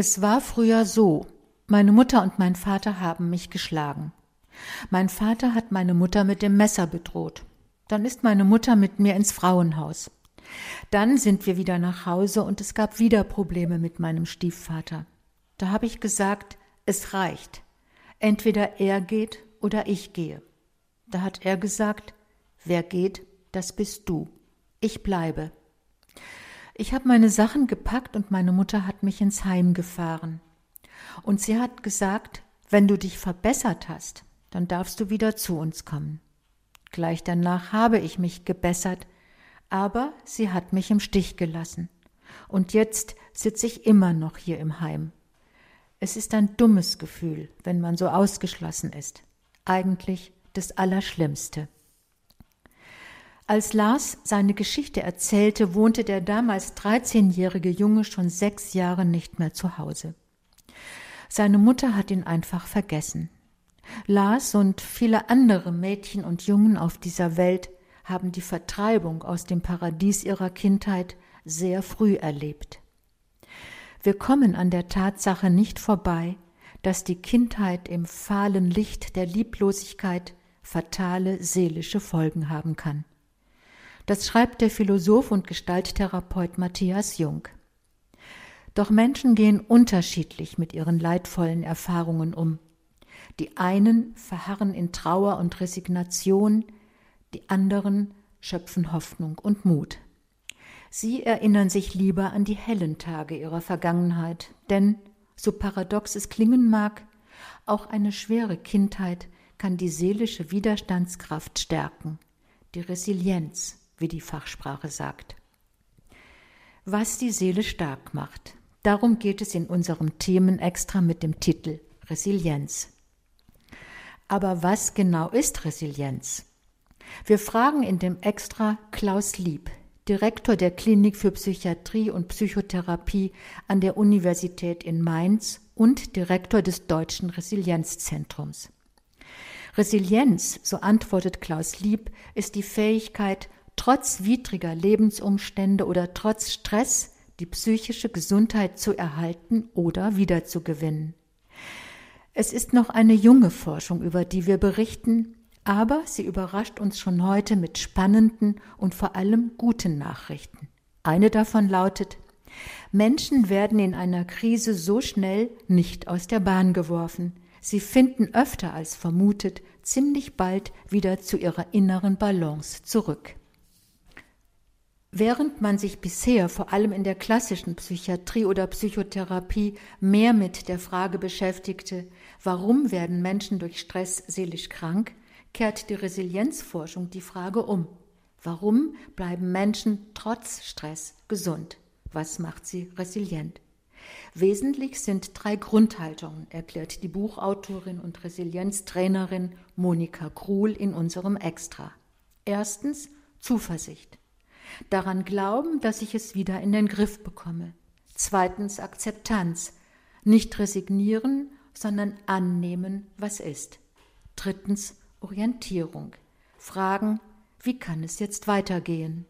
Es war früher so. Meine Mutter und mein Vater haben mich geschlagen. Mein Vater hat meine Mutter mit dem Messer bedroht. Dann ist meine Mutter mit mir ins Frauenhaus. Dann sind wir wieder nach Hause und es gab wieder Probleme mit meinem Stiefvater. Da habe ich gesagt, es reicht. Entweder er geht oder ich gehe. Da hat er gesagt, wer geht, das bist du. Ich bleibe. Ich habe meine Sachen gepackt und meine Mutter hat mich ins Heim gefahren. Und sie hat gesagt, wenn du dich verbessert hast, dann darfst du wieder zu uns kommen. Gleich danach habe ich mich gebessert, aber sie hat mich im Stich gelassen. Und jetzt sitze ich immer noch hier im Heim. Es ist ein dummes Gefühl, wenn man so ausgeschlossen ist. Eigentlich das Allerschlimmste. Als Lars seine Geschichte erzählte, wohnte der damals 13-jährige Junge schon sechs Jahre nicht mehr zu Hause. Seine Mutter hat ihn einfach vergessen. Lars und viele andere Mädchen und Jungen auf dieser Welt haben die Vertreibung aus dem Paradies ihrer Kindheit sehr früh erlebt. Wir kommen an der Tatsache nicht vorbei, dass die Kindheit im fahlen Licht der Lieblosigkeit fatale seelische Folgen haben kann. Das schreibt der Philosoph und Gestalttherapeut Matthias Jung. Doch Menschen gehen unterschiedlich mit ihren leidvollen Erfahrungen um. Die einen verharren in Trauer und Resignation, die anderen schöpfen Hoffnung und Mut. Sie erinnern sich lieber an die hellen Tage ihrer Vergangenheit, denn, so paradox es klingen mag, auch eine schwere Kindheit kann die seelische Widerstandskraft stärken, die Resilienz, wie die Fachsprache sagt. Was die Seele stark macht, darum geht es in unserem Themenextra mit dem Titel Resilienz. Aber was genau ist Resilienz? Wir fragen in dem Extra Klaus Lieb, Direktor der Klinik für Psychiatrie und Psychotherapie an der Universität in Mainz und Direktor des Deutschen Resilienzzentrums. Resilienz, so antwortet Klaus Lieb, ist die Fähigkeit, trotz widriger Lebensumstände oder trotz Stress die psychische Gesundheit zu erhalten oder wiederzugewinnen. Es ist noch eine junge Forschung, über die wir berichten, aber sie überrascht uns schon heute mit spannenden und vor allem guten Nachrichten. Eine davon lautet, Menschen werden in einer Krise so schnell nicht aus der Bahn geworfen. Sie finden öfter als vermutet ziemlich bald wieder zu ihrer inneren Balance zurück. Während man sich bisher vor allem in der klassischen Psychiatrie oder Psychotherapie mehr mit der Frage beschäftigte, warum werden Menschen durch Stress seelisch krank, kehrt die Resilienzforschung die Frage um. Warum bleiben Menschen trotz Stress gesund? Was macht sie resilient? Wesentlich sind drei Grundhaltungen, erklärt die Buchautorin und Resilienztrainerin Monika Kruhl in unserem Extra. Erstens Zuversicht daran glauben, dass ich es wieder in den Griff bekomme. Zweitens Akzeptanz, nicht resignieren, sondern annehmen, was ist. Drittens Orientierung, fragen, wie kann es jetzt weitergehen?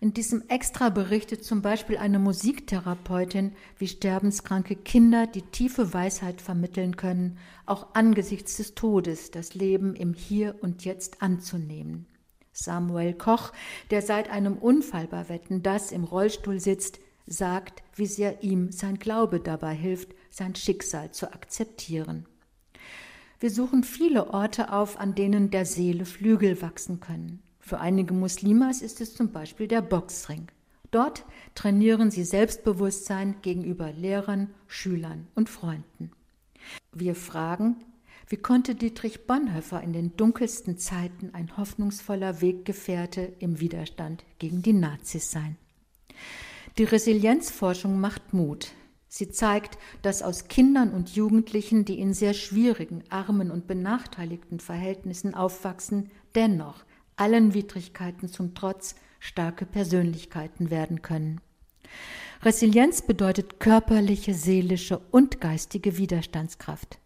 In diesem Extra berichtet zum Beispiel eine Musiktherapeutin, wie sterbenskranke Kinder die tiefe Weisheit vermitteln können, auch angesichts des Todes das Leben im Hier und Jetzt anzunehmen. Samuel Koch, der seit einem Unfall bei Wetten das im Rollstuhl sitzt, sagt, wie sehr ihm sein Glaube dabei hilft, sein Schicksal zu akzeptieren. Wir suchen viele Orte auf, an denen der Seele Flügel wachsen können. Für einige Muslimas ist es zum Beispiel der Boxring. Dort trainieren sie Selbstbewusstsein gegenüber Lehrern, Schülern und Freunden. Wir fragen, wie konnte Dietrich Bonhoeffer in den dunkelsten Zeiten ein hoffnungsvoller Weggefährte im Widerstand gegen die Nazis sein? Die Resilienzforschung macht Mut. Sie zeigt, dass aus Kindern und Jugendlichen, die in sehr schwierigen, armen und benachteiligten Verhältnissen aufwachsen, dennoch allen Widrigkeiten zum Trotz starke Persönlichkeiten werden können. Resilienz bedeutet körperliche, seelische und geistige Widerstandskraft.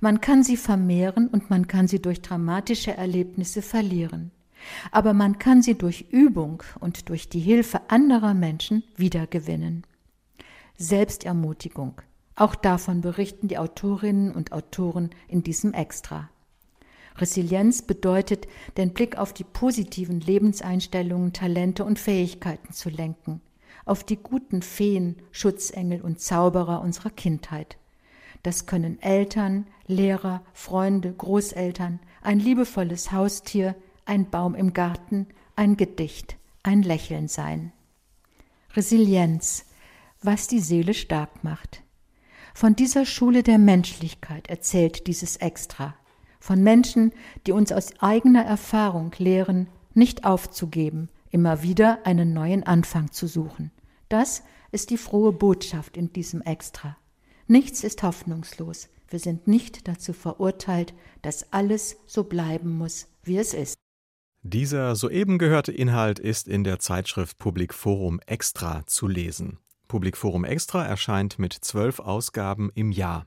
Man kann sie vermehren und man kann sie durch dramatische Erlebnisse verlieren. Aber man kann sie durch Übung und durch die Hilfe anderer Menschen wiedergewinnen. Selbstermutigung. Auch davon berichten die Autorinnen und Autoren in diesem Extra. Resilienz bedeutet, den Blick auf die positiven Lebenseinstellungen, Talente und Fähigkeiten zu lenken, auf die guten Feen, Schutzengel und Zauberer unserer Kindheit. Das können Eltern, Lehrer, Freunde, Großeltern, ein liebevolles Haustier, ein Baum im Garten, ein Gedicht, ein Lächeln sein. Resilienz, was die Seele stark macht. Von dieser Schule der Menschlichkeit erzählt dieses Extra. Von Menschen, die uns aus eigener Erfahrung lehren, nicht aufzugeben, immer wieder einen neuen Anfang zu suchen. Das ist die frohe Botschaft in diesem Extra. Nichts ist hoffnungslos. Wir sind nicht dazu verurteilt, dass alles so bleiben muss, wie es ist. Dieser soeben gehörte Inhalt ist in der Zeitschrift Public Forum Extra zu lesen. Public Forum Extra erscheint mit zwölf Ausgaben im Jahr.